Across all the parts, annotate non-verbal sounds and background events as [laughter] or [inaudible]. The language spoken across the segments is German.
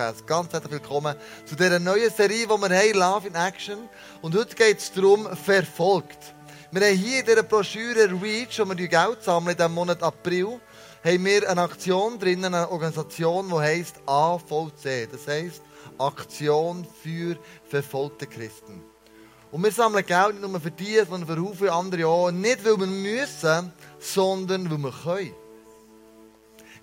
Podcast. Ganz herzlich willkommen zu dieser neuen Serie, die wir haben, Love in Action. Und heute geht es darum, verfolgt. Wir haben hier in dieser Broschüre Reach, wo wir Geld sammeln, diesem Monat April, haben wir eine Aktion drin, eine Organisation, die heisst AVC. Das heisst Aktion für verfolgte Christen. Und wir sammeln Geld nicht nur für die, sondern für viele andere auch. Nicht, weil wir müssen, sondern weil wir können.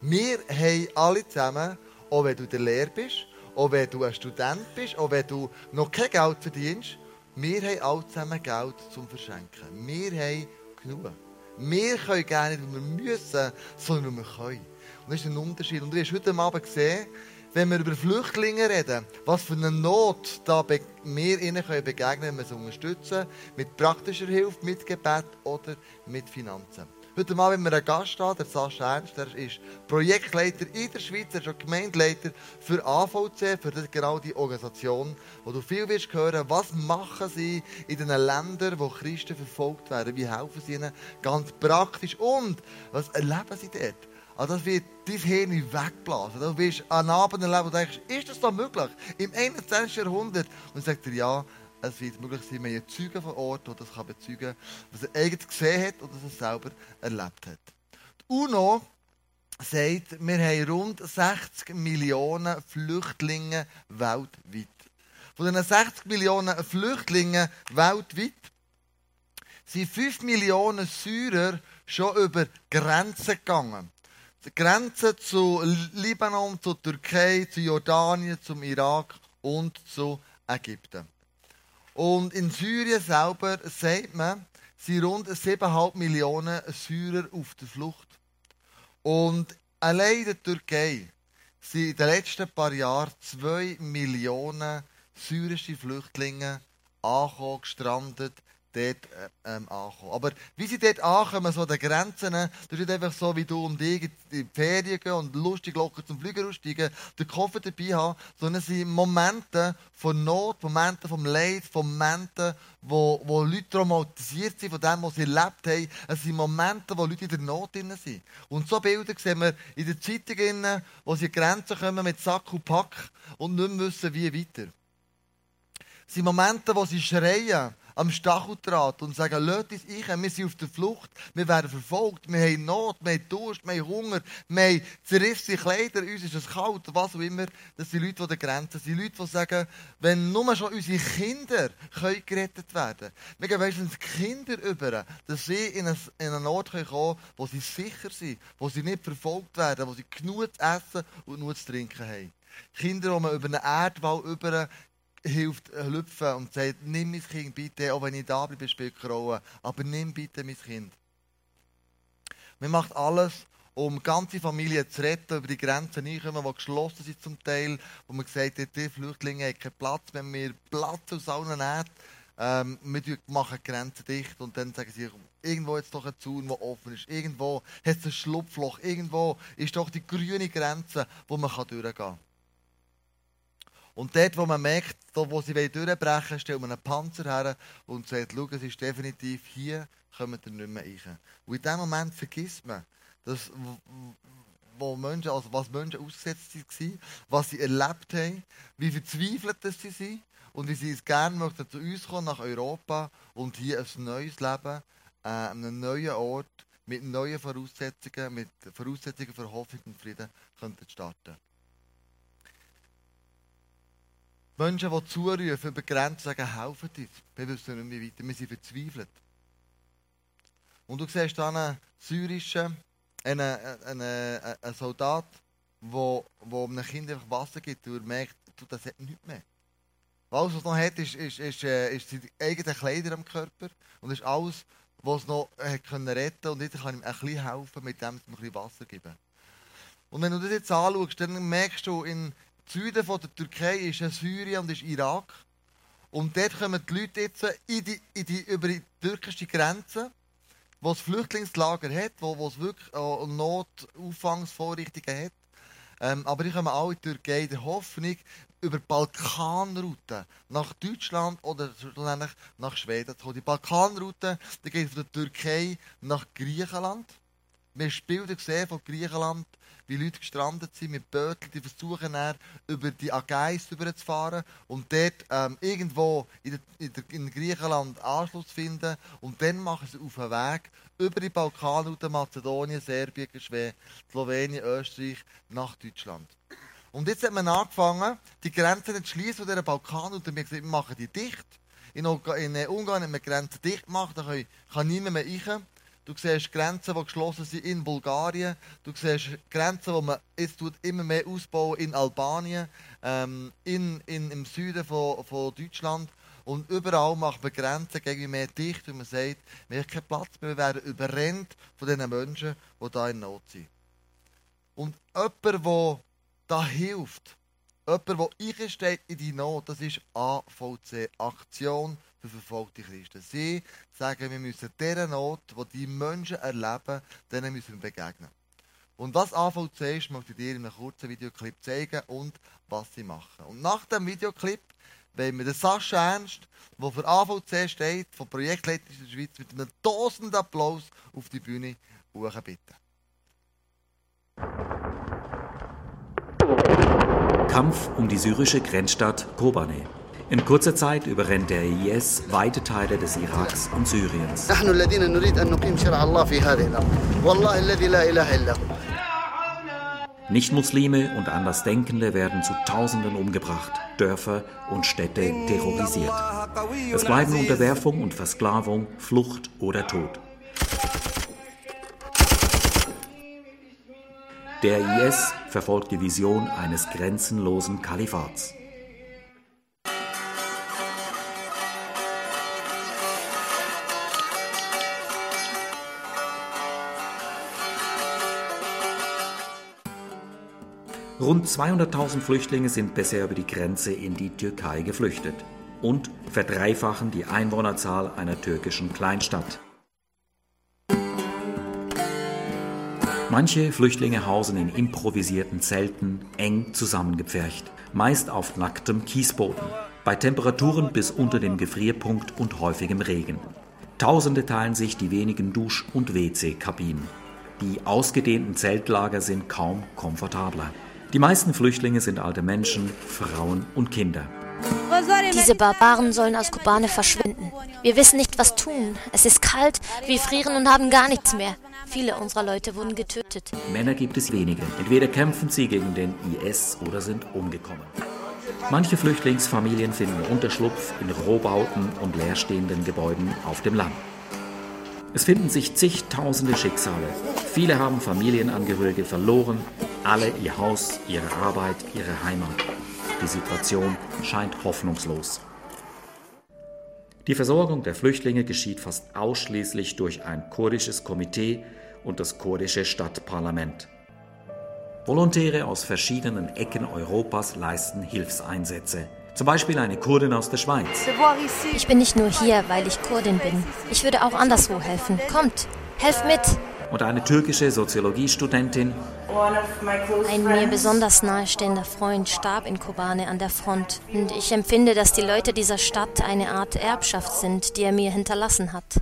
Wir haben alle zusammen, auch wenn du der Lehrer bist, auch wenn du ein Student bist, auch wenn du noch kein Geld verdienst, wir haben alle zusammen Geld zum Verschenken. Wir haben genug. Wir können gerne nicht, weil wir müssen, sondern wir können. Und das ist ein Unterschied. Und du hast heute Abend gesehen, wenn wir über Flüchtlinge reden, was für eine Not da wir ihnen begegnen können, wenn wir sie unterstützen, mit praktischer Hilfe, mit Gebet oder mit Finanzen. Heute Mal haben wir einen Gast da, der Sascha Ernst, der ist Projektleiter in der Schweiz, er ist auch Gemeindeleiter für AVC, für genau die Organisation, wo du viel wirst hören, was machen sie in den Ländern, wo Christen verfolgt werden, wie helfen sie ihnen ganz praktisch und was erleben sie dort? Also das wird dein Hirn wegblasen. Du wirst an Abend erleben und denkst, ist das da möglich? Im 21. Jahrhundert? Und sagt er, ja, es wird möglich sein, wir Zeugen vor Ort, die das kann bezeugen was er eigentlich gesehen hat oder was er selber erlebt hat. Die UNO sagt, wir haben rund 60 Millionen Flüchtlinge weltweit. Von diesen 60 Millionen Flüchtlingen weltweit sind 5 Millionen Syrer schon über Grenzen gegangen. Die Grenze zu Libanon, zu Türkei, zu Jordanien, zum Irak und zu Ägypten. Und in Syrien selber sagt man, sind rund 7,5 Millionen Syrer auf der Flucht. Und allein in der Türkei sind in den letzten paar Jahren 2 Millionen syrische Flüchtlinge angekommen, gestrandet dort äh, ähm, ankommen. Aber wie sie dort ankommen, so an den Grenzen, das ist nicht einfach so, wie du und ich in die Ferien gehen und lustig locker zum Flüger aussteigen, den Koffer dabei haben, sondern es sind Momente von Not, Momente vom Leid, Momente, wo, wo Leute traumatisiert sind von dem, was sie erlebt haben. Es sind Momente, wo Leute in der Not drin sind. Und so Bilder sehen wir in den Zeitungen, wo sie an Grenzen kommen mit Sack und Pack und nicht mehr wissen, wie weiter. Es sind Momente, wo sie schreien, am Stacheldraht und sagen, lasst uns ein, wir sind auf der Flucht, wir werden verfolgt, wir haben Not, wir haben Durst, wir haben Hunger, wir haben zerrissene Kleider, uns ist es kalt, was auch immer. Das sind Leute, die an der Grenze sind. Leute, die sagen, wenn nur schon unsere Kinder können gerettet werden können. Wir gehen wenigstens Kinder über, dass sie in, ein, in einen Ort kommen können, wo sie sicher sind, wo sie nicht verfolgt werden, wo sie genug zu essen und genug zu trinken haben. Kinder, die man über einen Erdwall über hilft hüpfen und sagt, nimm mein Kind bitte, auch wenn ich da bleibe, spielt Rolle, aber nimm bitte mein Kind. Man macht alles, um ganze Familien zu retten, über die Grenzen hineinkommen, die geschlossen sind zum Teil, wo man hat, die Flüchtlinge haben keinen Platz, wenn wir Platz aus allen Nähten, ähm, wir machen die Grenzen dicht und dann sagen sie, irgendwo jetzt doch ein Zaun, der offen ist, irgendwo hat es ein Schlupfloch, irgendwo ist doch die grüne Grenze, wo man durchgehen kann. Und dort, wo man merkt, da, wo sie durchbrechen wollen, stellt man einen Panzer her und sagt, schau, es ist definitiv hier, kommen wir nicht mehr rein. Und in dem Moment vergisst man, dass, wo Menschen, also was Menschen ausgesetzt waren, was sie erlebt haben, wie verzweifelt sie sind und wie sie es gerne möchten zu uns kommen, nach Europa und hier ein neues Leben, äh, einen neuen Ort, mit neuen Voraussetzungen, mit Voraussetzungen für Hoffnung und Frieden könnten starten. Menschen, die zurufen, über Grenzen sagen, helfen uns. Wir wissen nicht mehr weiter. Wir sind verzweifelt. Und du siehst dann einen syrischen, einen, einen, einen Soldat, der einem Kind einfach Wasser gibt und er merkt, du, das hat nichts mehr. Alles, was es noch hat, ist, ist, ist, äh, ist die eigenen Kleider am Körper und ist alles, was es noch hat können retten und jetzt kann ihm ein bisschen helfen, mit dem ein bisschen Wasser geben. Und wenn du das jetzt anschaust, dann merkst du, in, Süden von der Türkei ist Syrien und ist Irak. Und dort kommen die Leute jetzt in die, in die, über die türkische Grenze, wo es Flüchtlingslager hat, wo, wo es wirklich äh, Notauffangungsvorrichtungen hat. Ähm, aber die kommen alle in die Türkei in der Hoffnung, über die Balkanroute nach Deutschland oder nach Schweden zu kommen. Die Balkanroute geht von der Türkei nach Griechenland Wir haben Bilder gesehen von Griechenland, wie Leute gestrandet sind mit Böteln, die versuchen dann, über die Ägäis überzufahren und dort ähm, irgendwo in, der, in, Griechenland Anschluss finden und dann machen sie auf den Weg über die Balkanroute Mazedonien, Serbien, Slowenien, Österreich nach Deutschland. Und jetzt hat man angefangen, die Grenzen zu schließen von dieser Balkanroute. Wir haben gesagt, wir machen die dicht. In, Ungarn haben wir Grenzen dicht gemacht, da kann niemand mehr rein. Du siehst Grenzen, die geschlossen sind in Bulgarien. Du siehst Grenzen, die man jetzt immer mehr ausbauen in Albanien, ähm, in, in, im Süden von, von Deutschland. Und überall macht man Grenzen gegen mehr dicht und man sagt, wir haben keinen Platz mehr, wir werden überrennt von diesen Menschen, die da in Not sind. Und jemand, der da hilft, jemand, der einsteht in die Not, das ist AVC, Aktion für verfolgte Christen. Sie sagen, wir müssen dieser Not, die die Menschen erleben, denen müssen wir begegnen. Und was AVC ist, möchte ich dir in einem kurzen Videoclip zeigen und was sie machen. Und nach dem Videoclip wollen wir den Sascha Ernst, der für AVC steht, vom Projektleiter der Schweiz, mit einem tausend Applaus auf die Bühne bitten. Kampf um die syrische Grenzstadt Kobane. In kurzer Zeit überrennt der IS weite Teile des Iraks und Syriens. Nichtmuslime und Andersdenkende werden zu Tausenden umgebracht, Dörfer und Städte terrorisiert. Es bleiben Unterwerfung und Versklavung, Flucht oder Tod. Der IS verfolgt die Vision eines grenzenlosen Kalifats. Rund 200.000 Flüchtlinge sind bisher über die Grenze in die Türkei geflüchtet und verdreifachen die Einwohnerzahl einer türkischen Kleinstadt. Manche Flüchtlinge hausen in improvisierten Zelten, eng zusammengepfercht, meist auf nacktem Kiesboden, bei Temperaturen bis unter dem Gefrierpunkt und häufigem Regen. Tausende teilen sich die wenigen Dusch- und WC-Kabinen. Die ausgedehnten Zeltlager sind kaum komfortabler. Die meisten Flüchtlinge sind alte Menschen, Frauen und Kinder. Diese Barbaren sollen aus Kobane verschwinden. Wir wissen nicht, was tun. Es ist kalt, wir frieren und haben gar nichts mehr. Viele unserer Leute wurden getötet. Männer gibt es wenige. Entweder kämpfen sie gegen den IS oder sind umgekommen. Manche Flüchtlingsfamilien finden Unterschlupf in Rohbauten und leerstehenden Gebäuden auf dem Land. Es finden sich zigtausende Schicksale. Viele haben Familienangehörige verloren, alle ihr Haus, ihre Arbeit, ihre Heimat. Die Situation scheint hoffnungslos. Die Versorgung der Flüchtlinge geschieht fast ausschließlich durch ein kurdisches Komitee und das kurdische Stadtparlament. Volontäre aus verschiedenen Ecken Europas leisten Hilfseinsätze. Zum Beispiel eine Kurdin aus der Schweiz. Ich bin nicht nur hier, weil ich Kurdin bin. Ich würde auch anderswo helfen. Kommt, helft mit! und eine türkische Soziologiestudentin. Ein mir besonders nahestehender Freund starb in Kobane an der Front und ich empfinde, dass die Leute dieser Stadt eine Art Erbschaft sind, die er mir hinterlassen hat.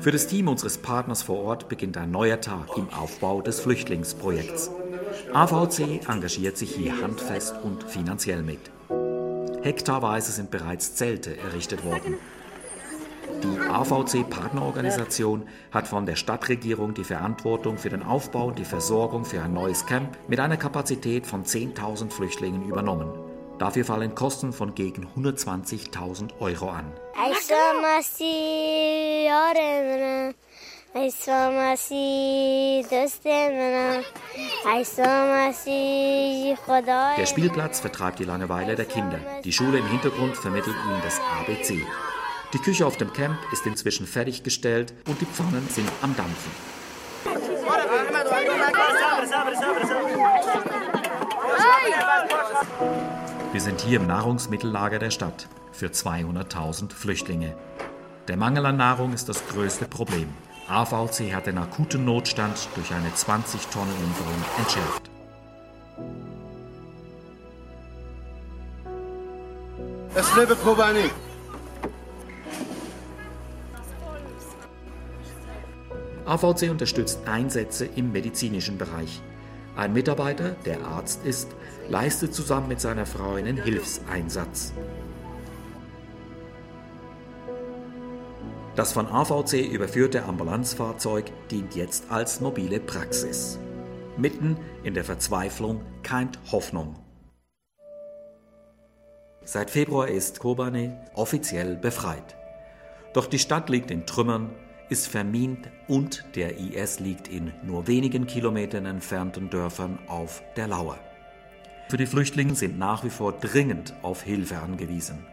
Für das Team unseres Partners vor Ort beginnt ein neuer Tag im Aufbau des Flüchtlingsprojekts. AVC engagiert sich hier handfest und finanziell mit. Hektarweise sind bereits Zelte errichtet worden. Die AVC-Partnerorganisation hat von der Stadtregierung die Verantwortung für den Aufbau und die Versorgung für ein neues Camp mit einer Kapazität von 10.000 Flüchtlingen übernommen. Dafür fallen Kosten von gegen 120.000 Euro an. Der Spielplatz vertreibt die Langeweile der Kinder. Die Schule im Hintergrund vermittelt ihnen das ABC. Die Küche auf dem Camp ist inzwischen fertiggestellt und die Pfannen sind am Dampfen. Wir sind hier im Nahrungsmittellager der Stadt für 200.000 Flüchtlinge. Der Mangel an Nahrung ist das größte Problem. AVC hat den akuten Notstand durch eine 20-Tonnen-Lieferung entschärft. Es lebe Kobani. AVC unterstützt Einsätze im medizinischen Bereich. Ein Mitarbeiter, der Arzt ist, leistet zusammen mit seiner Frau einen Hilfseinsatz. Das von AVC überführte Ambulanzfahrzeug dient jetzt als mobile Praxis. Mitten in der Verzweiflung keimt Hoffnung. Seit Februar ist Kobane offiziell befreit. Doch die Stadt liegt in Trümmern, ist vermint und der IS liegt in nur wenigen Kilometern entfernten Dörfern auf der Lauer. Für die Flüchtlinge sind nach wie vor dringend auf Hilfe angewiesen.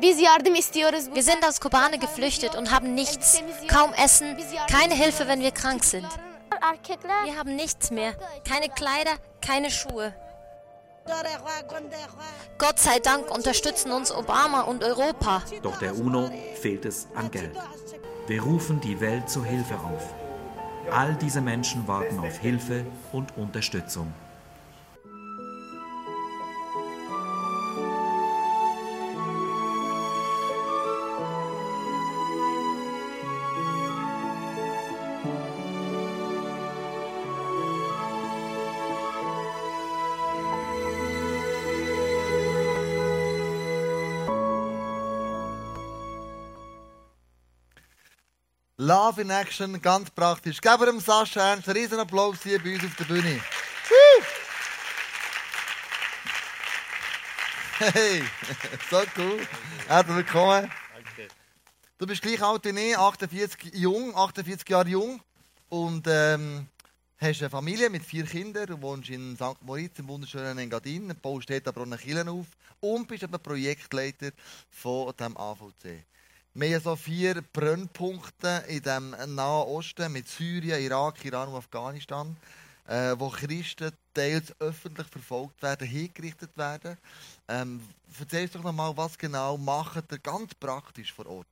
Wir sind aus Kobane geflüchtet und haben nichts, kaum Essen, keine Hilfe, wenn wir krank sind. Wir haben nichts mehr, keine Kleider, keine Schuhe. Gott sei Dank unterstützen uns Obama und Europa. Doch der UNO fehlt es an Geld. Wir rufen die Welt zur Hilfe auf. All diese Menschen warten auf Hilfe und Unterstützung. Love in Action, ganz praktisch. Geben wir dem Sascha Ernst einen riesen Applaus hier bei uns auf der Bühne. Hey, [laughs] so cool. Herzlich willkommen. Danke. Du bist gleich alt wie ich, 48 jung, 48 Jahre jung und ähm, hast eine Familie mit vier Kindern. Du wohnst in St. Moritz im wunderschönen Engadin, baust dort aber auch eine Kirche auf und bist eben Projektleiter von dem AVC. Wir haben so vier Brennpunkte in dem Nahen Osten mit Syrien, Irak, Iran und Afghanistan, äh, wo Christen teils öffentlich verfolgt werden, hingerichtet werden. Ähm, erzähl doch nochmal, was genau macht ihr ganz praktisch vor Ort?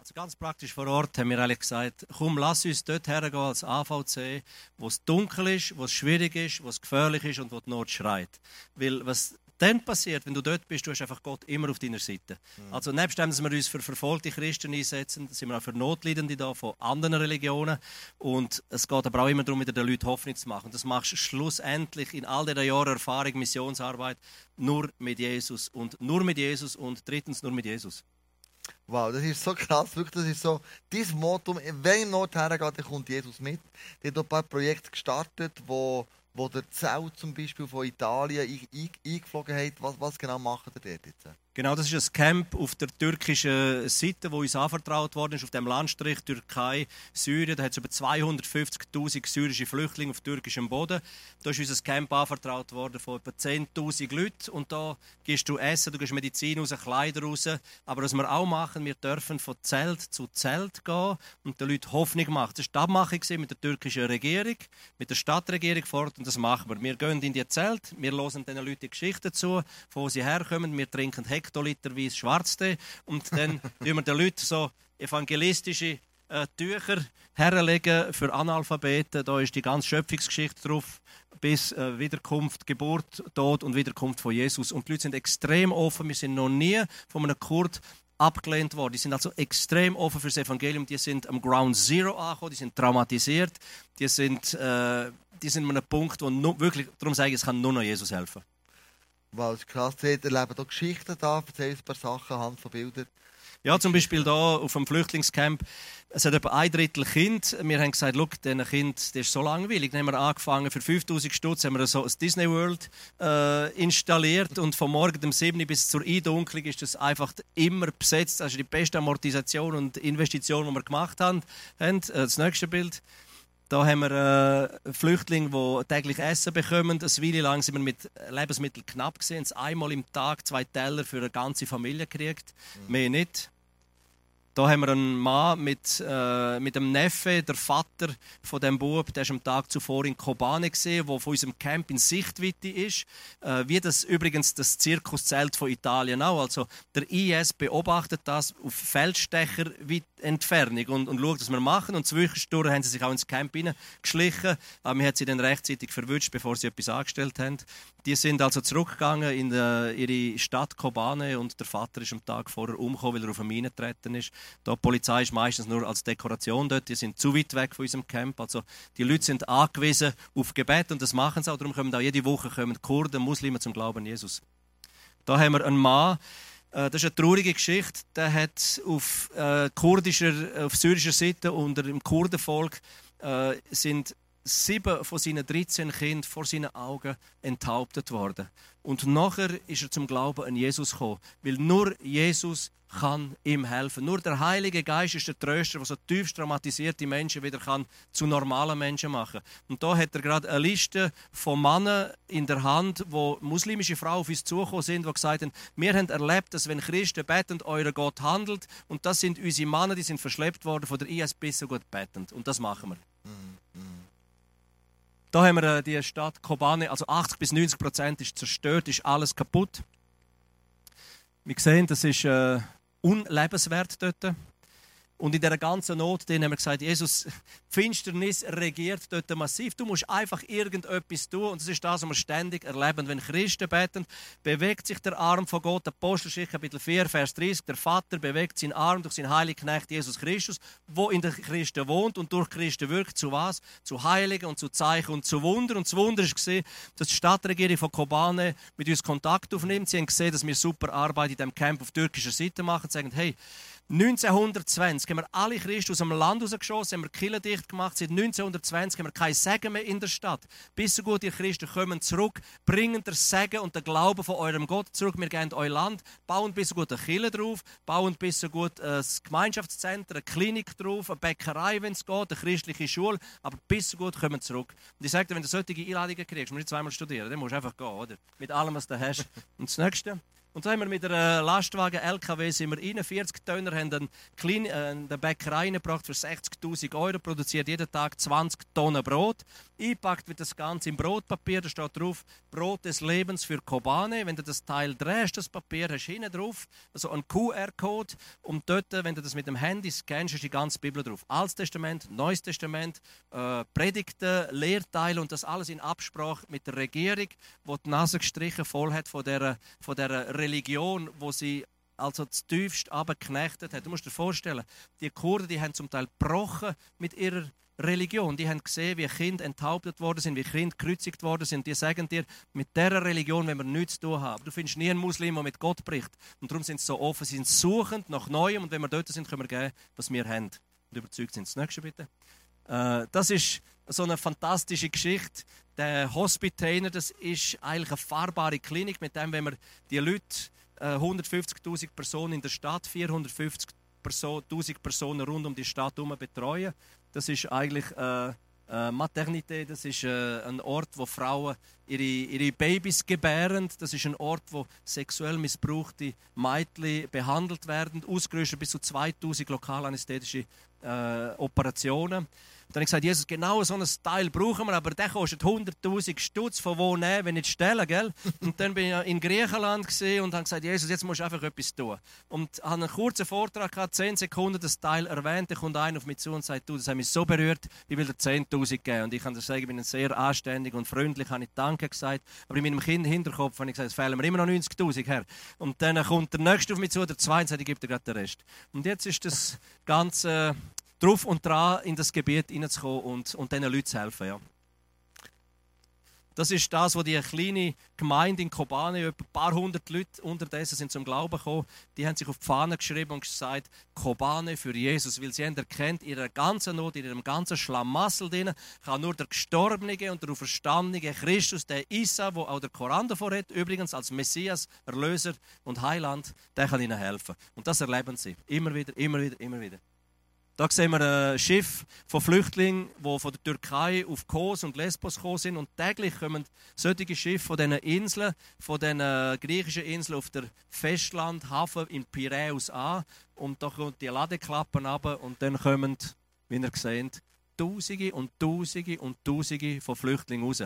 Also ganz praktisch vor Ort haben wir eigentlich gesagt, komm, lass uns dort hergehen als AVC, wo es dunkel ist, wo es schwierig ist, wo es gefährlich ist und wo die Not schreit. Weil was dann passiert, wenn du dort bist, du hast einfach Gott immer auf deiner Seite. Mhm. Also nebst dem, dass wir uns für verfolgte Christen einsetzen, sind wir auch für Notleidende da von anderen Religionen und es geht aber auch immer darum, wieder den Leuten Hoffnung zu machen. Und das machst du schlussendlich in all diesen Jahren Erfahrung, Missionsarbeit nur mit Jesus und nur mit Jesus und drittens nur mit Jesus. Wow, das ist so krass, wirklich, das ist so, dieses Motto, wenn in Not hergeht, dann kommt Jesus mit. Die hat ein paar Projekte gestartet, wo wo der Zelt zum Beispiel von Italien eingeflogen hat. Was, was genau macht ihr dort jetzt? Genau, das ist ein Camp auf der türkischen Seite, wo uns anvertraut worden ist, auf dem Landstrich Türkei, Syrien. Da hat es über 250.000 syrische Flüchtlinge auf türkischem Boden. Da ist uns ein Camp anvertraut worden von etwa 10.000 Leuten. Und da gehst du Essen, du gehst Medizin raus, Kleider raus. Aber was wir auch machen, wir dürfen von Zelt zu Zelt gehen und den Leuten Hoffnung machen. Das war die Abmachung mit der türkischen Regierung, mit der Stadtregierung fort. Und das machen wir. Wir gehen in die Zelt, wir hören diesen Leuten Geschichten zu, von wo sie herkommen. Wir trinken Heck hektoliterweise Schwarztee und dann [laughs] tun wir den Leuten so evangelistische äh, Tücher herlegen für Analphabeten. Da ist die ganze Schöpfungsgeschichte drauf, bis äh, Wiederkunft, Geburt, Tod und Wiederkunft von Jesus. Und die Leute sind extrem offen. Wir sind noch nie von einem Kurd abgelehnt worden. Die sind also extrem offen für das Evangelium. Die sind am Ground Zero angekommen, die sind traumatisiert, die sind, äh, die sind an einem Punkt, wo nur, wirklich, darum sage ich, es kann nur noch Jesus helfen. Es krass ist, erleben hier Geschichten da, erzähl ein paar Sachen anhand von Bildern. Ja, zum Beispiel hier auf dem Flüchtlingscamp. Es hat etwa ein Drittel Kind. Wir haben gesagt, schau, diesen Kind das ist so langweilig. Dann haben wir angefangen, für 5000 Stutz haben wir so ein Disney World äh, installiert und von morgen um 7 bis zur Eindunklung ist das einfach immer besetzt. Das ist die beste Amortisation und Investition, die wir gemacht haben. Äh, das nächste Bild. Da haben wir äh, Flüchtlinge, die täglich Essen bekommen. Eine Weile lang sind wir mit Lebensmitteln knapp gesehen. Einmal im Tag zwei Teller für eine ganze Familie gekriegt. Mhm. Mehr nicht. Da haben wir einen Mann mit, äh, mit einem Neffe, der Vater von dem Bub, der ist am Tag zuvor in Kobane gesehen, wo von unserem Camp in Sichtweite ist. Äh, wie das übrigens das Zirkuszelt von Italien auch. Also der IS beobachtet das auf Feldstecherweite Entfernung und, und schaut, was wir machen. Und zwischendurch haben sie sich auch ins Camp geschlichen, aber wir haben sie dann rechtzeitig verwünscht, bevor sie etwas angestellt haben. Die sind also zurückgegangen in die, ihre Stadt Kobane und der Vater ist am Tag vorher umgekommen, weil er auf eine Mine getreten ist. Die Polizei ist meistens nur als Dekoration dort, die sind zu weit weg von unserem Camp. Also die Leute sind angewiesen auf Gebet und das machen sie auch. Darum kommen auch jede Woche kommen Kurden, Muslime zum Glauben an Jesus. Da haben wir einen Mann, äh, das ist eine traurige Geschichte. Der hat auf äh, kurdischer, auf syrischer Seite unter dem Kurdenvolk äh, sind sieben von seinen 13 Kindern vor seinen Augen enthauptet worden. Und nachher ist er zum Glauben an Jesus gekommen, weil nur Jesus kann ihm helfen. Nur der Heilige Geist ist der Tröster, der so tief traumatisierte Menschen wieder kann zu normalen Menschen machen. Und da hat er gerade eine Liste von Männern in der Hand, wo muslimische Frauen auf uns zugekommen sind, die gesagt haben, wir haben erlebt, dass wenn Christen betend, euer Gott handelt. Und das sind unsere Männer, die sind verschleppt worden von der IS bis so gut betend. Und das machen wir. Da haben wir äh, die Stadt Kobane, also 80 bis 90 Prozent ist zerstört, ist alles kaputt. Wir sehen, das ist äh, unlebenswert dort. Und in dieser ganzen Not haben wir gesagt, Jesus, die Finsternis regiert dort massiv. Du musst einfach irgendetwas tun. Und das ist das, was wir ständig erleben. Wenn Christen beten, bewegt sich der Arm von Gott. Apostelgeschichte Kapitel 4, Vers 30. Der Vater bewegt seinen Arm durch seinen heiligen Knecht Jesus Christus, wo in den Christen wohnt und durch Christen wirkt. Zu was? Zu Heiligen und zu Zeichen und zu Wunder. Und das Wunder ist gesehen, dass die Stadtregierung von Kobane mit uns Kontakt aufnimmt. Sie haben gesehen, dass wir super Arbeit in diesem Camp auf türkischer Seite machen. Sie sagen, hey, 1920 haben wir alle Christen aus dem Land rausgeschossen, haben wir Kirchen dicht gemacht. Seit 1920 haben wir kein Segen mehr in der Stadt. Bis so gut, ihr Christen kommen zurück, bringen den Segen und den Glauben von eurem Gott zurück. Wir gehen euer Land, bauen bis so gut eine Kirche drauf, bauen bis so gut ein Gemeinschaftszentrum, eine Klinik drauf, eine Bäckerei, wenn es geht, eine christliche Schule. Aber bis so gut kommen zurück. Und ich sage dir, wenn du solche Einladungen kriegst, musst du nicht zweimal studieren, dann musst du einfach gehen, oder? Mit allem, was du hast. Und das Nächste. Und so haben wir mit einem Lastwagen LKW sind wir rein, 40 Tonner, haben eine, kleine, äh, eine Bäckerei reingebracht für 60'000 Euro, produziert jeden Tag 20 Tonnen Brot. Eingepackt wird das Ganze im Brotpapier, da steht drauf, Brot des Lebens für Kobane. Wenn du das Teil drehst, das Papier, hast du hinten drauf also einen QR-Code und dort, wenn du das mit dem Handy scannst, ist die ganze Bibel drauf. Altes Testament, Neues Testament, äh, Predigten, Lehrteile und das alles in Absprache mit der Regierung, die die Nase gestrichen voll hat von dieser, von dieser Religion, wo sie also das tiefst abgeknechtet hat. Du musst dir vorstellen, die Kurden, die haben zum Teil gebrochen mit ihrer Religion. Die haben gesehen, wie Kinder enthauptet worden sind, wie Kinder gekreuzigt worden sind. Die sagen dir, mit dieser Religion wenn wir nichts zu tun haben. Du findest nie einen Muslim, der mit Gott bricht. Und darum sind sie so offen, sie sind suchend nach Neuem. Und wenn wir dort sind, können wir geben, was wir haben. Und überzeugt sind. Das nächste bitte. Äh, das ist so eine fantastische Geschichte. Der Hospitainer, das ist eigentlich eine fahrbare Klinik, mit dem, wenn wir die Leute, äh, 150.000 Personen in der Stadt, 450.000 Personen rund um die Stadt herum betreuen. Das ist eigentlich äh, äh, das ist äh, ein Ort, wo Frauen ihre, ihre Babys gebären. Das ist ein Ort, wo sexuell missbrauchte Mädchen behandelt werden, ausgerüstet bis zu 2000 lokalanästhetische äh, Operationen. Dann habe ich gesagt, Jesus, genau so einen Style brauchen wir, aber der kostet 100.000 Stutz, von wo nehmen, wenn nicht stellen, gell? [laughs] Und dann bin ich in Griechenland und habe gesagt, Jesus, jetzt musst du einfach etwas tun. Und habe einen kurzen Vortrag gehabt, 10 Sekunden das Teil erwähnt, dann kommt einer auf mich zu und sagt, du, das hat mich so berührt, ich will dir 10.000 geben. Und ich kann dir sagen, ich bin sehr anständig und freundlich, habe ich Danke gesagt. Aber in meinem Kind Hinterkopf habe ich gesagt, es fehlen mir immer noch 90.000 her. Und dann kommt der Nächste auf mich zu, der Zweite und sagt, ich gebe dir gerade den Rest. Und jetzt ist das Ganze drauf und dran, in das Gebiet hineinzukommen und, und diesen Leuten zu helfen. Ja. Das ist das, was die kleine Gemeinde in Kobane, ein paar hundert Leute unterdessen sind zum Glauben gekommen, die haben sich auf die Fahne geschrieben und gesagt, Kobane für Jesus, weil sie haben erkennt, in ihrer ganzen Not, in ihrem ganzen Schlamassel drin, kann nur der Gestorbene und der Auferstandene Christus, der Isa, wo auch der Koran davor hat, übrigens als Messias, Erlöser und Heiland, der kann ihnen helfen. Und das erleben sie. Immer wieder, immer wieder, immer wieder. Da sehen wir ein Schiff von Flüchtlingen, die von der Türkei auf Kos und Lesbos gekommen sind. Und täglich kommen solche Schiffe von diesen Inseln, von diesen griechischen Inseln auf der Festlandhafen in Piräus an. Und da kommen die Ladeklappen ab und dann kommen, wie ihr seht, Tausende und Tausende und Tausende von Flüchtlingen raus.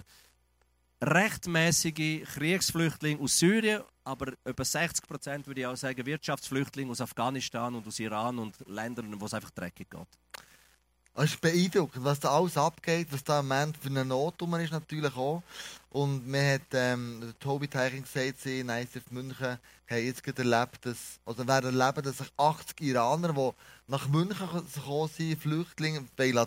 Rechtmäßige Kriegsflüchtlinge aus Syrien, aber über 60 Prozent würde ich auch sagen Wirtschaftsflüchtlinge aus Afghanistan und aus Iran und Ländern, wo es einfach dreckig geht. Es ist beeindruckend, was da alles abgeht, was da im Moment für eine Not ist natürlich auch. Und mir hat ähm, Tobi Teiching gesagt, sie in ICF München haben jetzt gerade erlebt, dass, oder werden erleben, dass sich 80 Iraner, die nach München gekommen sind, Flüchtlinge,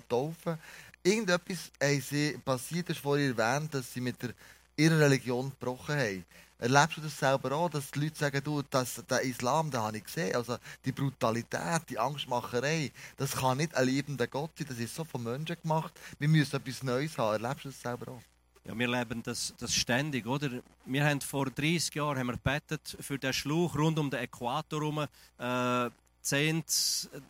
taufen Irgendetwas haben sie, passiert ist vorhin erwähnt, dass sie mit der, ihrer Religion gebrochen haben. Erlebst du das selber auch, dass die Leute sagen, du, das, der Islam, den habe ich gesehen. Also die Brutalität, die Angstmacherei, das kann nicht ein liebender Gott sein, das ist so von Menschen gemacht. Wir müssen etwas Neues haben. Erlebst du das selber auch? Ja, wir leben das, das ständig, oder? Wir haben vor 30 Jahren haben wir gebetet für den Schluch rund um den Äquator herum. Äh, 10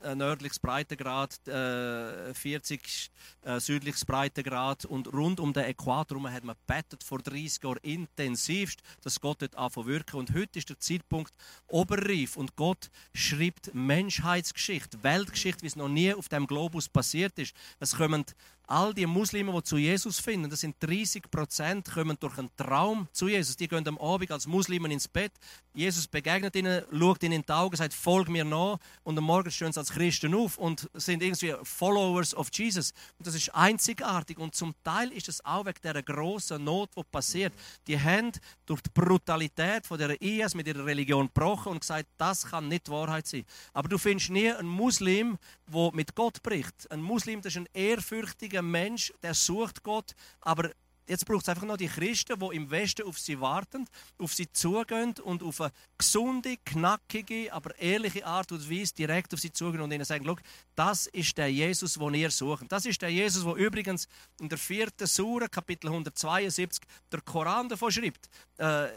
äh, nördliches Breitengrad, äh, 40 äh, südliches Breitengrad und rund um den Äquator herum hat man bettet vor 30 Jahren intensivst, dass Gott dort anfangen wirken. Und heute ist der Zeitpunkt oberreif und Gott schreibt Menschheitsgeschichte, Weltgeschichte, wie es noch nie auf dem Globus passiert ist. Es kommen all die Muslime, die zu Jesus finden, das sind 30 Prozent, kommen durch einen Traum zu Jesus. Die gehen am Abend als Muslime ins Bett. Jesus begegnet ihnen, schaut ihnen in die Augen, sagt, folg mir nach. Und am Morgen stehen sie als Christen auf und sind irgendwie Followers of Jesus. Und das ist einzigartig. Und zum Teil ist es auch wegen dieser grossen Not, die passiert. Die haben durch die Brutalität von der IS mit ihrer Religion gebrochen und gesagt, das kann nicht Wahrheit sein. Aber du findest nie einen Muslim, der mit Gott bricht. Ein Muslim, das ist ein ehrfürchtiger gläubiger Mensch, der sucht Gott, aber jetzt braucht es einfach noch die Christen, die im Westen auf sie warten, auf sie zugehen und auf eine gesunde, knackige, aber ehrliche Art und Weise direkt auf sie zugehen und ihnen sagen, das ist der Jesus, den ihr sucht. Das ist der Jesus, der übrigens in der vierten Sura, Kapitel 172, der Koran davon schreibt. Äh,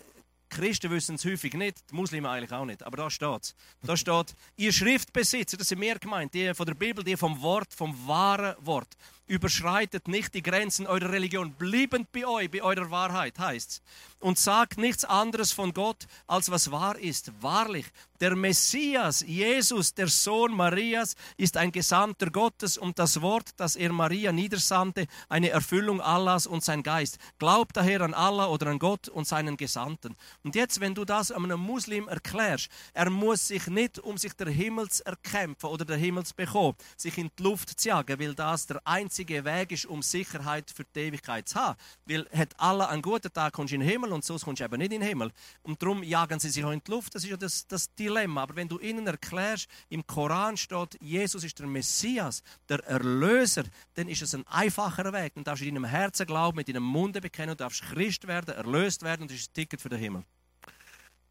Christen wissen es häufig nicht, die Muslime eigentlich auch nicht, aber da steht es. Da steht, ihr Schriftbesitzer, das sind mehr gemeint, die von der Bibel, die vom Wort, vom wahren Wort überschreitet nicht die Grenzen eurer Religion, bliebend bei euch, bei eurer Wahrheit, heißt es. Und sagt nichts anderes von Gott, als was wahr ist. Wahrlich, der Messias, Jesus, der Sohn Marias, ist ein Gesandter Gottes und das Wort, das er Maria niedersandte, eine Erfüllung Allahs und sein Geist. Glaubt daher an Allah oder an Gott und seinen Gesandten. Und jetzt, wenn du das einem Muslim erklärst, er muss sich nicht um sich der Himmel zu erkämpfen oder der Himmel zu bekommen, sich in die Luft zu jagen, weil das der einzige Weg ist, um Sicherheit für die Ewigkeit zu haben. Weil hat Allah einen guten Tag, kommst du in den Himmel und sonst kommst du eben nicht in den Himmel. Und darum jagen sie sich auch in die Luft. Das ist ja das, das Dilemma. Aber wenn du ihnen erklärst, im Koran steht, Jesus ist der Messias, der Erlöser, dann ist es ein einfacher Weg. Dann darfst du in deinem Herzen glauben, mit deinem Munde bekennen, du darfst Christ werden, erlöst werden und das ist ein Ticket für den Himmel.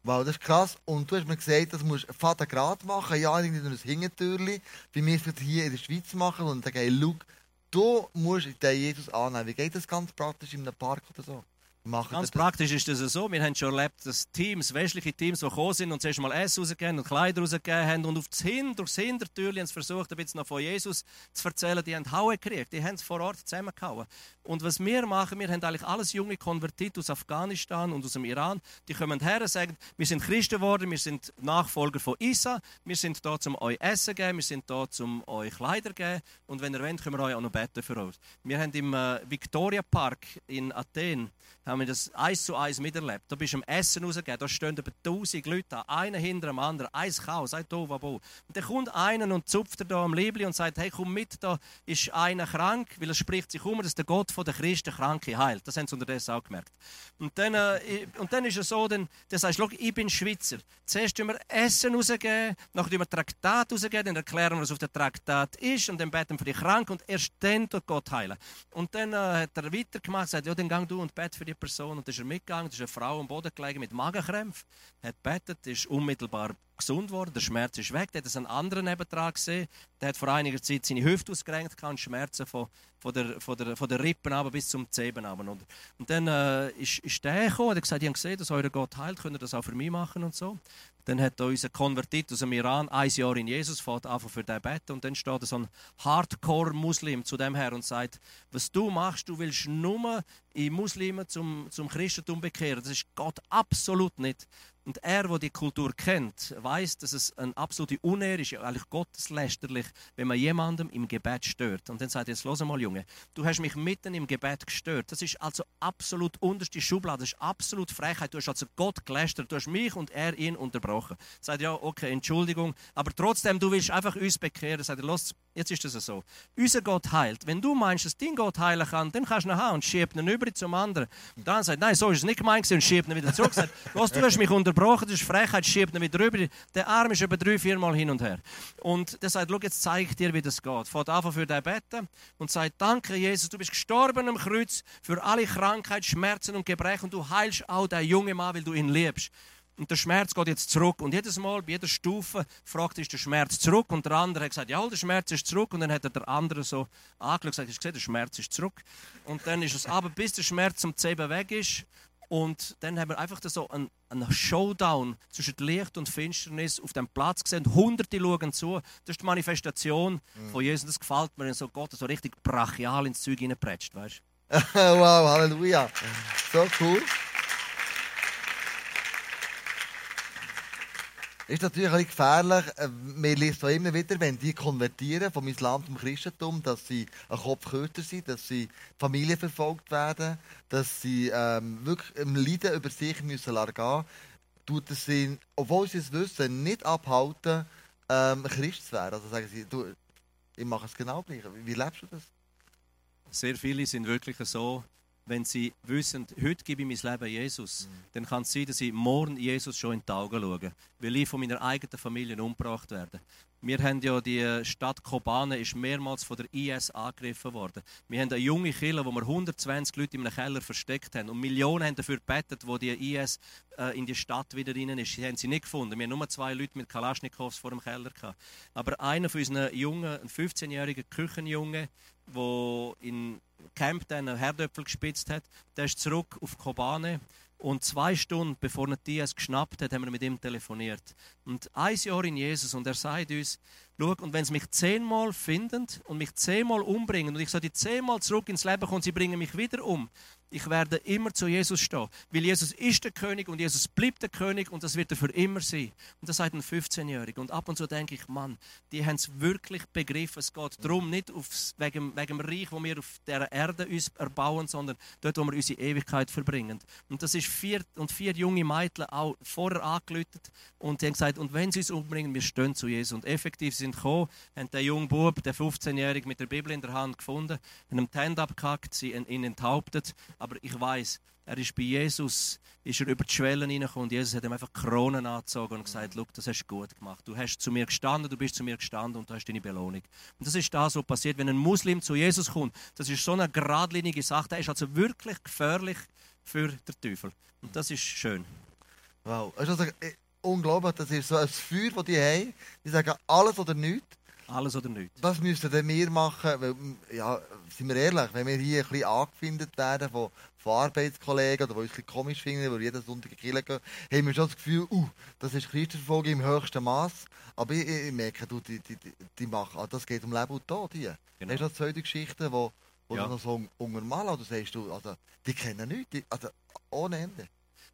Wow, das ist krass. Und du hast mir gesagt, das musst du Vater Grad machen, ja, irgendwie ein Hingentürli, wie wir es hier in der Schweiz machen und dann gehen, schau, du musst den Jesus annehmen. Wie geht das ganz praktisch in einem Park oder so? Machen. Ganz praktisch ist das so. Wir haben schon erlebt, dass Teams, westliche Teams, die gekommen sind und zuerst mal Essen rausgegeben und Kleider rausgegeben haben und auf das Hin, durchs Hintertür haben sie versucht, ein bisschen noch von Jesus zu erzählen. Die haben Haue gekriegt, die haben es vor Ort zusammengehauen. Und was wir machen, wir haben eigentlich alles junge Konvertiten aus Afghanistan und aus dem Iran. Die kommen her und sagen, wir sind Christen geworden, wir sind Nachfolger von Isa, wir sind da, um euch Essen zu geben, wir sind da, um euch Kleider zu geben und wenn ihr wollt, können wir euch auch noch beten für euch. Wir haben im äh, Victoria Park in Athen haben wir das eins zu eins miterlebt. Da bist du am Essen rausgegangen, da stehen über tausend Leute da, einer hinter dem anderen, eins Chaos, ein Tovabo. Und dann kommt einer und zupft er da am Liebli und sagt, hey, komm mit, da ist einer krank, weil es spricht sich um, dass der Gott von den Christen Kranke heilt. Das haben sie unterdessen auch gemerkt. Und dann, äh, und dann ist es so, dann, dann sagst du, ich bin Schweizer. Zuerst tun wir Essen rausgeben, nachher tun wir Traktat rausgeben, dann erklären wir, was auf dem Traktat ist und dann beten wir für die Kranken und erst dann tut Gott heilen. Und dann äh, hat er weitergemacht sagt, ja, dann gang du und bete für die Person. Und dann ist er mitgegangen, da ist eine Frau am Boden gelegen mit Magenkrämpfen, hat betet, ist unmittelbar gesund worden, der Schmerz ist weg. Der hat einen anderen nebendran gesehen, der hat vor einiger Zeit seine Hüfte ausgerenkt und Schmerzen von, von, der, von, der, von der Rippen aber bis zum Zeben runter. Und dann äh, ist, ist der gekommen und hat gesagt, ich habe gesehen, dass euer Gott heilt, könnt ihr das auch für mich machen und so. Dann hat unser Konvertit aus dem Iran ein Jahr in Jesus fährt einfach für den beten und dann steht so ein Hardcore-Muslim zu dem her und sagt, was du machst, du willst nur in Muslime zum, zum Christentum bekehren. Das ist Gott absolut nicht. Und er, der die Kultur kennt, weiß, dass es eine absolute Unehre ist, eigentlich gotteslästerlich, wenn man jemandem im Gebet stört. Und dann sagt er, jetzt los mal, Junge, du hast mich mitten im Gebet gestört. Das ist also absolut unterste Schublade, das ist absolut Frechheit. Du hast also Gott gelästert, du hast mich und er ihn unterbrochen. Sagt ja, okay, Entschuldigung, aber trotzdem, du willst einfach uns bekehren. Sagt er, los, jetzt ist das so. Unser Gott heilt. Wenn du meinst, dass dein Gott heilen kann, dann kannst du ihn haben und schiebst ihn über zum anderen. Und dann sagt nein, so ist es nicht gemeint und schiebt ihn wieder zurück. Sagt, [laughs] was, du hast mich unterbrochen, das ist Frechheit, schiebt ihn wieder rüber. Der Arm ist über drei, vier Mal hin und her. Und der sagt, schau, jetzt zeige ich dir, wie das geht. Fährt einfach für dein Betten und sagt, danke Jesus, du bist gestorben am Kreuz für alle Krankheit, Schmerzen und Gebrechen und du heilst auch den jungen Mann, weil du ihn liebst. Und der Schmerz geht jetzt zurück. Und jedes Mal, bei jeder Stufe, fragt ist der Schmerz zurück. Und der andere hat gesagt, ja, der Schmerz ist zurück. Und dann hat er der andere so angeschaut und gesagt, gesehen, der Schmerz ist zurück. Und dann ist es aber, bis der Schmerz zum Zeben weg ist. Und dann haben wir einfach so einen, einen Showdown zwischen Licht und Finsternis auf dem Platz gesehen. Hunderte schauen zu. Das ist die Manifestation mhm. von Jesus. Das gefällt mir, wenn so Gott so richtig brachial ins Zeug reinpretscht, weißt [laughs] wow, Halleluja. So cool. Ist natürlich ein gefährlich. Äh, man liest auch immer wieder, wenn die konvertieren vom Islam zum Christentum, dass sie ein Kopf kürzer sind, dass sie Familie verfolgt werden, dass sie ähm, wirklich im Leiden über sich müssen gehen tut es sie, obwohl sie es wissen, nicht abhalten, ähm, Christ zu werden. Also sagen sie, du, ich mache es genau gleich. Wie lebst du das? Sehr viele sind wirklich so, wenn sie wissen, heute gebe ich mein Leben Jesus, mhm. dann kann es sein, dass ich morgen Jesus schon in die Augen schaue, weil ich von meiner eigenen Familie umgebracht werde. Wir haben ja die Stadt Kobane ist mehrmals von der IS angegriffen worden. Wir haben eine junge Kille, wo wir 120 Leute in einem Keller versteckt haben und Millionen haben dafür gebetet, wo die IS äh, in die Stadt wieder rein ist. Sie haben sie nicht gefunden. Wir haben nur zwei Leute mit Kalaschnikows vor dem Keller gehabt. Aber einer von unseren Jungen, ein 15-jähriger Küchenjunge, der in Camp dann Herdöpfel gespitzt hat, der ist zurück auf Kobane. Und zwei Stunden bevor er Diaz geschnappt hat, haben wir mit ihm telefoniert. Und ein Jahr in Jesus und er sagt uns, schau, und wenn sie mich zehnmal finden und mich zehnmal umbringen und ich so die zehnmal zurück ins Leben kommen, sie bringen mich wieder um, ich werde immer zu Jesus stehen. Weil Jesus ist der König und Jesus bleibt der König und das wird er für immer sein. Und das sagt ein 15-Jähriger. Und ab und zu denke ich, Mann, die haben es wirklich begriffen. Es geht darum, nicht aufs, wegen, wegen dem Reich, wo wir auf der Erde uns erbauen, sondern dort, wo wir unsere Ewigkeit verbringen. Und das ist vier, und vier junge Mädchen auch vorher angelötet und die haben gesagt, und wenn sie uns umbringen, wir stehen zu Jesus. Und effektiv sind gekommen, haben den jungen Bub, der 15-Jährige, mit der Bibel in der Hand gefunden, haben ihm die Hände abgehackt, sie ihn enthauptet aber ich weiß, er ist bei Jesus, ist er über die Schwellen hineingekommen und Jesus hat ihm einfach Kronen angezogen und gesagt, Look, das hast du gut gemacht. Du hast zu mir gestanden, du bist zu mir gestanden und du hast deine Belohnung. Und das ist das, was passiert, wenn ein Muslim zu Jesus kommt. Das ist so eine geradlinige Sache. Der ist also wirklich gefährlich für den Teufel. Und das ist schön. Wow, also, unglaublich, das ist so ein Feuer, das die haben. Die sagen alles oder nichts. Alles oder nichts. Was müssten denn wir machen? Weil, ja, sind wir ehrlich, wenn wir hier ein bisschen angefindet werden von, von Arbeitskollegen oder die uns ein bisschen komisch finden, weil jeden Sonntag in die Kirche gehen, haben wir schon das Gefühl, uh, das ist Christenverfolgung im höchsten Maß. Aber ich, ich, merke, du, die, die, die machen, das geht um Leben und Tod hier. Genau. Hast du noch zweite Geschichten, wo, wo ja. du noch so untermalen oder sagst du, also, die kennen nichts, die, also ohne Ende.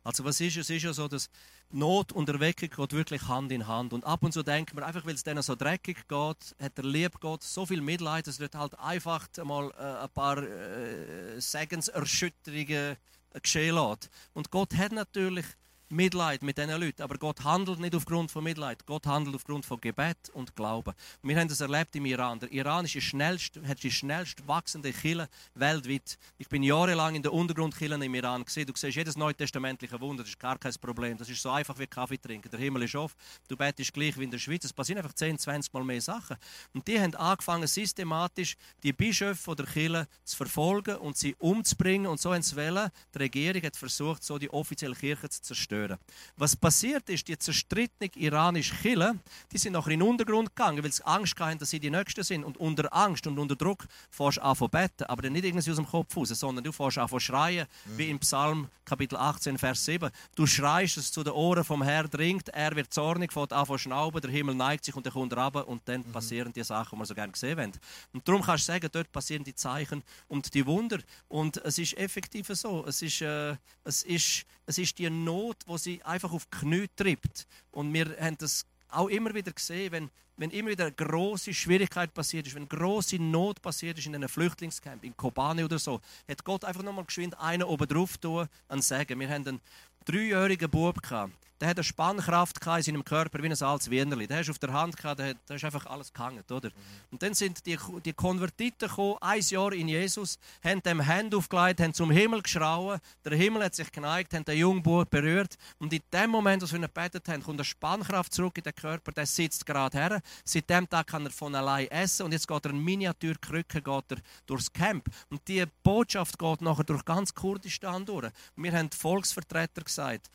Also was ist es? ist ja so, dass Not und Erweckung geht wirklich Hand in Hand. Und ab und zu denken wir, einfach weil es denen so dreckig geht, hat der liebe Gott so viel Mitleid, dass wird halt einfach mal äh, ein paar äh, Segenserschütterungen geschehen lässt. Und Gott hat natürlich Mitleid mit diesen Leuten. Aber Gott handelt nicht aufgrund von Mitleid. Gott handelt aufgrund von Gebet und Glauben. wir haben das erlebt im Iran. Der Iran ist die schnellst, hat die schnellst wachsende Kirche weltweit. Ich bin jahrelang in der Untergrundkirche im Iran gesehen. Du siehst jedes neutestamentliche Wunder. Das ist gar kein Problem. Das ist so einfach wie Kaffee trinken. Der Himmel ist offen. Du betest gleich wie in der Schweiz. Es passieren einfach 10, 20 Mal mehr Sachen. Und die haben angefangen, systematisch die Bischöfe der Kirche zu verfolgen und sie umzubringen. Und so haben sie wollen. Die Regierung hat versucht, so die offizielle Kirche zu zerstören zerstören. Was passiert ist, die zerstrittene iranische Kille, die sind nachher in den Untergrund gegangen, weil sie Angst hatten, dass sie die Nächsten sind. Und unter Angst und unter Druck fährst du an zu beten, aber dann nicht irgendwie aus dem Kopf raus, sondern du fährst an zu schreien, mhm. wie im Psalm Kapitel 18, Vers 7. Du schreist, es zu den Ohren vom Herrn dringt, er wird zornig, fährt an zu schnauben, der Himmel neigt sich und er kommt runter und dann mhm. passieren die Sachen, die wir so gerne gesehen haben. Und darum kannst du sagen, dort passieren die Zeichen und die Wunder. Und es ist effektiv so. Es ist, äh, es ist, es ist die Not, die wo sie einfach auf die Knie treibt. Und wir haben das auch immer wieder gesehen, wenn, wenn immer wieder eine große Schwierigkeit passiert ist, wenn große Not passiert ist in einem Flüchtlingscamp, in Kobane oder so, hat Gott einfach nochmal geschwind einen oben drauf tun und sagen. Wir haben einen dreijährigen Bub gehabt der hat eine Spannkraft in seinem Körper wie ein altes Wienerli. Der hast auf der Hand der ist einfach alles gehangen, oder? Und dann sind die, die Konvertiten gekommen, ein Jahr in Jesus, haben dem Hände aufgelegt, haben zum Himmel geschrauen, der Himmel hat sich geneigt, haben den jungen Bub berührt und in dem Moment, als wir gebetet haben, kommt eine Spannkraft zurück in den Körper, der sitzt gerade her. Seit dem Tag kann er von allein essen und jetzt geht er in Miniaturkrücke geht er durchs Camp. Und die Botschaft geht nachher durch ganz Kurdistan durch. Wir haben Volksvertreter gesagt,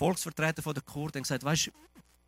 Volksvertreter von der Kurden gesagt, weißt,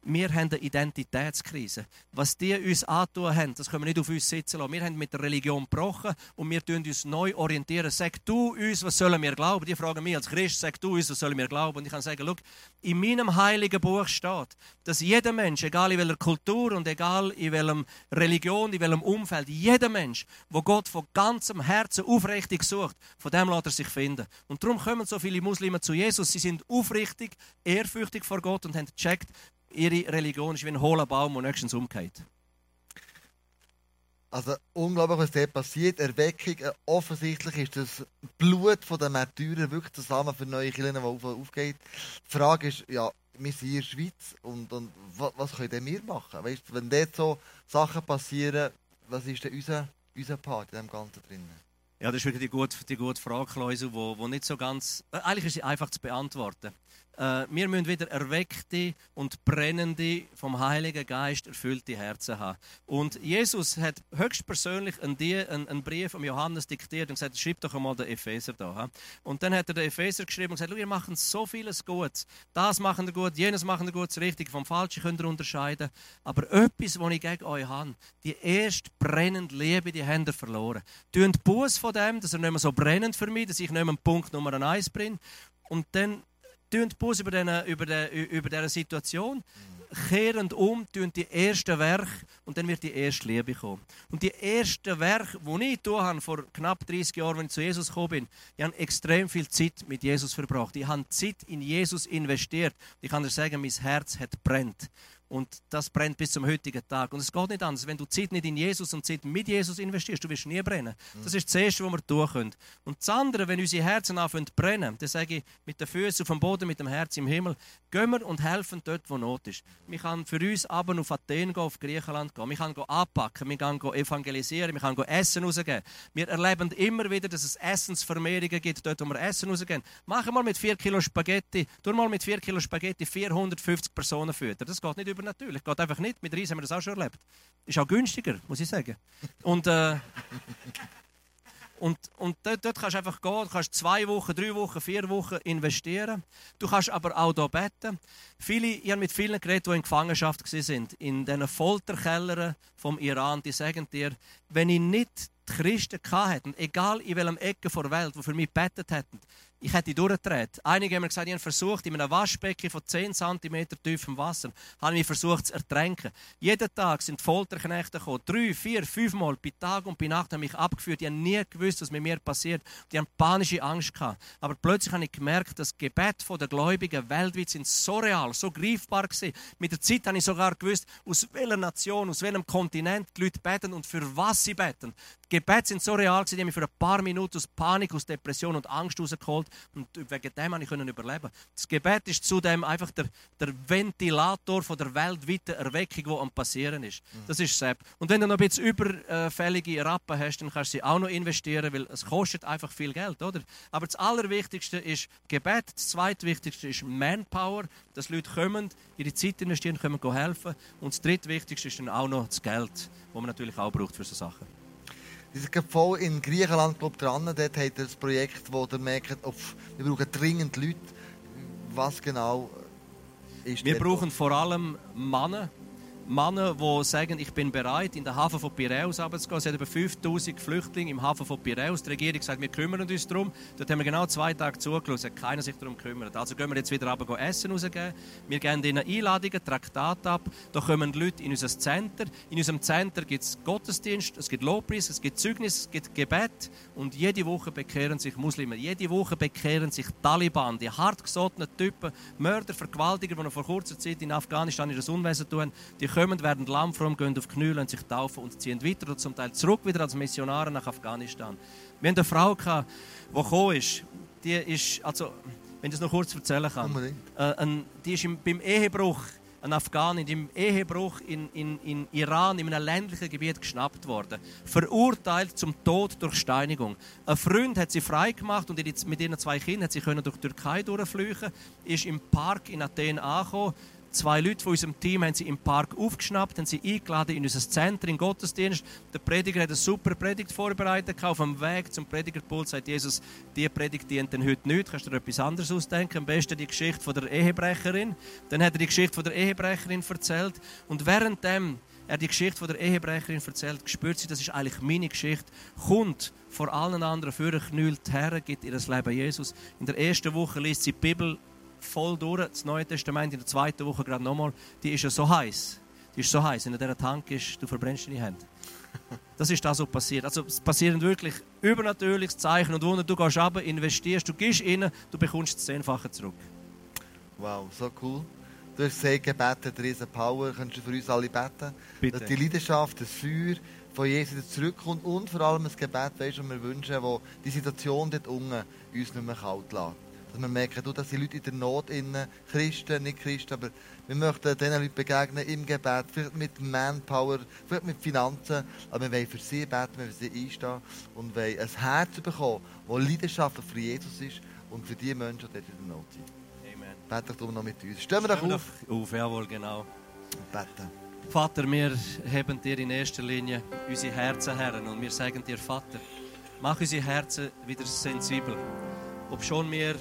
wir haben eine Identitätskrise. Was die uns antun haben, das können wir nicht auf uns sitzen lassen. Wir haben mit der Religion gebrochen und wir tun uns neu orientieren. Sag du uns, was sollen wir glauben? Die fragen mich als Christ, sag du uns, was sollen wir glauben? Und ich kann sagen, schau, in meinem heiligen Buch steht, dass jeder Mensch, egal in welcher Kultur und egal in welcher Religion, in welchem Umfeld, jeder Mensch, wo Gott von ganzem Herzen aufrichtig sucht, von dem lässt er sich finden. Und darum kommen so viele Muslime zu Jesus. Sie sind aufrichtig, ehrfürchtig vor Gott und haben gecheckt, ihre Religion ist wie ein hohler Baum, der nächstens umgeht. Also unglaublich, was dort passiert. Erweckung, äh, offensichtlich ist das Blut der Märtyrer wirklich das Samen für neue Kirchen, die auf, aufgeht. Die Frage ist, ja, wir sind in der Schweiz und, und was, was können wir machen? Weißt, wenn dort so Sachen passieren, was ist denn unser, unser Part in dem Ganzen drin? Ja, das ist wirklich die gute, die gute Frage, Klausel, die, die nicht so ganz... Äh, eigentlich ist sie einfach zu beantworten. Äh, wir müssen wieder erweckte und brennende, vom Heiligen Geist erfüllte Herzen haben. Und Jesus hat höchstpersönlich einen, einen Brief an Johannes diktiert und gesagt, schreib doch einmal den Epheser da. Und dann hat er den Epheser geschrieben und gesagt, ihr macht so vieles gut. Das machen wir gut, jenes machen wir gut, das Richtige vom Falschen könnt ihr unterscheiden. Aber etwas, was ich gegen euch habe, die erste brennende Liebe, die habt ihr verloren. Tönt Buß von dem, dass er nicht mehr so brennend für mich, dass ich nicht mehr Punkt Nummer eins bringe. Und dann tun Bus über, den, über, über diese Situation, kehren um, tun die ersten Werk und dann wird die erste Liebe kommen. Und die ersten Werk, die ich habe, vor knapp 30 Jahren, als ich zu Jesus gekommen bin, ich habe extrem viel Zeit mit Jesus verbracht. Ich habe Zeit in Jesus investiert. Ich kann dir sagen, mein Herz hat brennt. Und das brennt bis zum heutigen Tag. Und es geht nicht anders. Wenn du Zeit nicht in Jesus und Zeit mit Jesus investierst, du wirst nie brennen. Das ist das Erste, was wir tun können. Und das andere, wenn unsere Herzen anfangen zu brennen, dann sage ich, mit den Füßen auf dem Boden, mit dem Herz im Himmel, gehen wir und helfen dort, wo Not ist. Wir können für uns aber auf Athen gehen, auf Griechenland gehen. Wir können anpacken, wir können evangelisieren, wir können Essen rausgeben. Wir erleben immer wieder, dass es Essensvermehrungen gibt, dort, wo wir Essen rausgeben. Machen wir mit 4 Kilo Spaghetti, tu mal mit 4 Kilo Spaghetti 450 Personen füttern. Das geht nicht über natürlich. Geht einfach nicht. Mit Reis haben wir das auch schon erlebt. Ist auch günstiger, muss ich sagen. Und, äh, und, und dort, dort kannst du einfach gehen. Du kannst zwei Wochen, drei Wochen, vier Wochen investieren. Du kannst aber auch hier beten. Viele, ich habe mit vielen geredet, die in Gefangenschaft sind, in diesen Folterkellern vom Iran, die sagen dir, wenn ich nicht die Christen hatten, egal in welchem Ecke der Welt, die für mich betet hätten, ich hätte durchgedreht. Einige haben mir gesagt, ich habe versucht, in einem Waschbecken von 10 cm tiefem Wasser, habe ich versucht zu ertränken. Jeden Tag sind Folterknechte gekommen. Drei, vier, fünf Mal bei Tag und bei Nacht haben mich abgeführt. Die haben nie gewusst, was mit mir passiert. Die haben panische Angst gehabt. Aber plötzlich habe ich gemerkt, dass Gebet der Gläubigen weltweit sind so real, so greifbar gewesen. Mit der Zeit habe ich sogar gewusst, aus welcher Nation, aus welchem Kontinent die Leute beten und für was sie beten. Die Gebete sind so real gewesen, die haben mich für ein paar Minuten aus Panik, aus Depression und Angst rausgeholt und wegen dem konnte ich überleben. Das Gebet ist zudem einfach der, der Ventilator von der weltweiten Erweckung, die am passieren ist. Das ist Sepp. Und wenn du noch ein bisschen überfällige Rappen hast, dann kannst du sie auch noch investieren, weil es kostet einfach viel Geld, oder? Aber das Allerwichtigste ist Gebet. Das Zweitwichtigste ist Manpower, dass Leute kommen, ihre Zeit investieren, können helfen. Und das Drittwichtigste ist dann auch noch das Geld, das man natürlich auch braucht für so Sachen. Die sind voll in Griechenland glaub, dran. Dort hat er das Projekt, wo ihr merkt, auf, wir brauchen dringend Leute. Was genau ist Wir brauchen vor allem Männer, Männer, die sagen, ich bin bereit, in den Hafen von Piräus runterzugehen. Es hat über 5000 Flüchtlinge im Hafen von Piräus. Die Regierung sagt, wir kümmern uns darum. Dort haben wir genau zwei Tage zugelassen, hat keiner sich darum gekümmert. Also gehen wir jetzt wieder runter Essen rausgeben. Wir geben ihnen Einladungen, Traktate ab. Da kommen Leute in unser Center. In unserem Center gibt es Gottesdienst, es gibt Lobpreis, es gibt Zeugnis, es gibt Gebet. Und jede Woche bekehren sich Muslime. Jede Woche bekehren sich Taliban, die hartgesottenen Typen, Mörder, Vergewaltiger, die noch vor kurzer Zeit in Afghanistan ihr Unwesen tun. Die kommen, werden lammfromm, gehen auf Knie, lassen sich taufen und ziehen weiter oder zum Teil zurück wieder als Missionare nach Afghanistan. Wir hatten eine Frau, die gekommen ist, die ist, also, wenn ich das noch kurz erzählen kann, äh, die ist im, beim Ehebruch, ein Afghanin, im Ehebruch in, in, in Iran, in einem ländlichen Gebiet geschnappt worden. Verurteilt zum Tod durch Steinigung. Ein Freund hat sie freigemacht und mit ihren zwei Kindern hat sie können durch die Türkei durchflüchten, ist im Park in Athen angekommen, Zwei Leute von unserem Team haben sie im Park aufgeschnappt, haben sie eingeladen in unser Zentrum, in Gottesdienst. Der Prediger hat eine super Predigt vorbereitet. Auf dem Weg zum Predigerpult sagt Jesus, die Predigt dient denn heute nicht. Kannst du dir etwas anderes ausdenken? Am besten die Geschichte von der Ehebrecherin. Dann hat er die Geschichte von der Ehebrecherin erzählt. Und währenddem er die Geschichte von der Ehebrecherin erzählt, spürt sie, das ist eigentlich meine Geschichte, kommt vor allen anderen für knüllt her, gibt ihr das Leben Jesus. In der ersten Woche liest sie die Bibel voll durch. Das Neue Testament in der zweiten Woche gerade nochmal. Die ist ja so heiß. Die ist so heiß. Wenn der Tank ist, du verbrennst deine Hände. [laughs] Das ist das, was passiert. Also es passieren wirklich übernatürliches Zeichen und Wunder. Du gehst runter, investierst, du gehst rein, du bekommst das Zehnfache zurück. Wow, so cool. Du hast gesagt, Gebet hat riesen Power. Kannst du für uns alle beten? Bitte. Dass die Leidenschaft, das Feuer von Jesus zurückkommt und vor allem ein Gebet, weißt, das wir wünschen, wo die Situation dort unten uns nicht mehr kalt lässt dass wir merken, dass die Leute in der Not, innen, Christen, nicht Christen, aber wir möchten diesen Leuten begegnen im Gebet, vielleicht mit Manpower, vielleicht mit Finanzen, aber wir wollen für sie beten, wir wollen für sie einstehen und wollen ein Herz bekommen, das leidenschaftlich für Jesus ist und für die Menschen, die dort in der Not sind. Amen. Bete doch noch mit uns. Stehen wir doch auf. auf. Jawohl, genau. Beten. Vater, wir heben dir in erster Linie unsere Herzen her und wir sagen dir, Vater, mach unsere Herzen wieder sensibel. Ob schon wir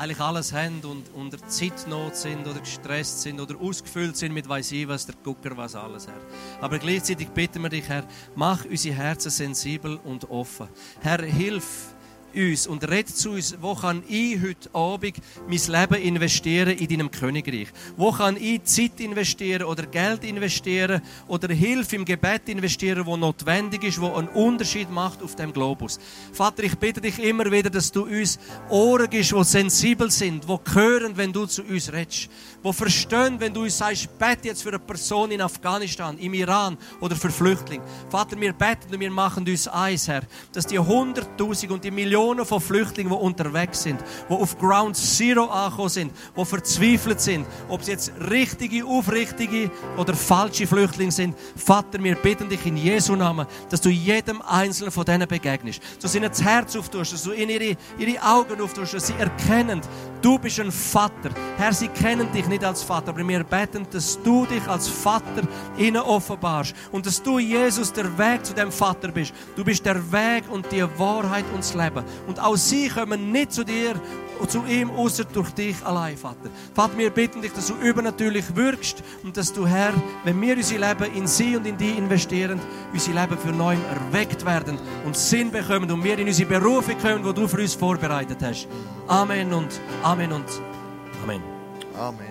eigentlich alles haben und unter Zeitnot sind oder gestresst sind oder ausgefüllt sind mit weiß ich was, der Gucker was alles, Herr. Aber gleichzeitig bitten wir dich, Herr, mach unsere Herzen sensibel und offen. Herr, hilf uns und red zu uns, wo kann ich heute Abend mein Leben investieren in deinem Königreich? Wo kann ich Zeit investieren oder Geld investieren oder Hilfe im Gebet investieren, wo notwendig ist, wo einen Unterschied macht auf dem Globus? Vater, ich bitte dich immer wieder, dass du uns Ohren gibst, die sensibel sind, die hören, wenn du zu uns redest, die verstehen, wenn du uns sagst, bete jetzt für eine Person in Afghanistan, im Iran oder für Flüchtlinge. Vater, wir beten und wir machen uns eins, Herr, dass die Hunderttausend und die Millionen Millionen von Flüchtlingen, die unterwegs sind, die auf Ground Zero angekommen sind, die verzweifelt sind, ob sie jetzt richtige, aufrichtige oder falsche Flüchtlinge sind. Vater, wir bitten dich in Jesu Namen, dass du jedem Einzelnen von denen begegnest, dass du ihnen das Herz auftust, dass du ihnen ihre, ihre Augen auftust, dass sie erkennen, du bist ein Vater. Herr, sie kennen dich nicht als Vater, aber wir beten, dass du dich als Vater ihnen offenbarst und dass du, Jesus, der Weg zu dem Vater bist. Du bist der Weg und die Wahrheit und das Leben. Und auch sie kommen nicht zu dir und zu ihm, außer durch dich allein, Vater. Vater, wir bitten dich, dass du übernatürlich wirkst und dass du, Herr, wenn wir unser Leben in sie und in die investieren, unser Leben für neu erweckt werden und Sinn bekommen und wir in unsere Berufe kommen, die du für uns vorbereitet hast. Amen und Amen und Amen. Amen.